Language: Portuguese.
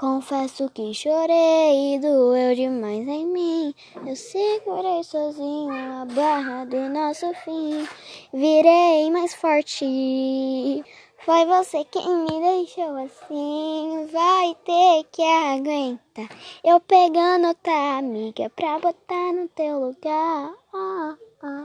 Confesso que chorei e doeu demais em mim. Eu segurei sozinho a barra do nosso fim. Virei mais forte. Foi você quem me deixou assim. Vai ter que aguentar. Eu pegando outra amiga pra botar no teu lugar. Ah, ah.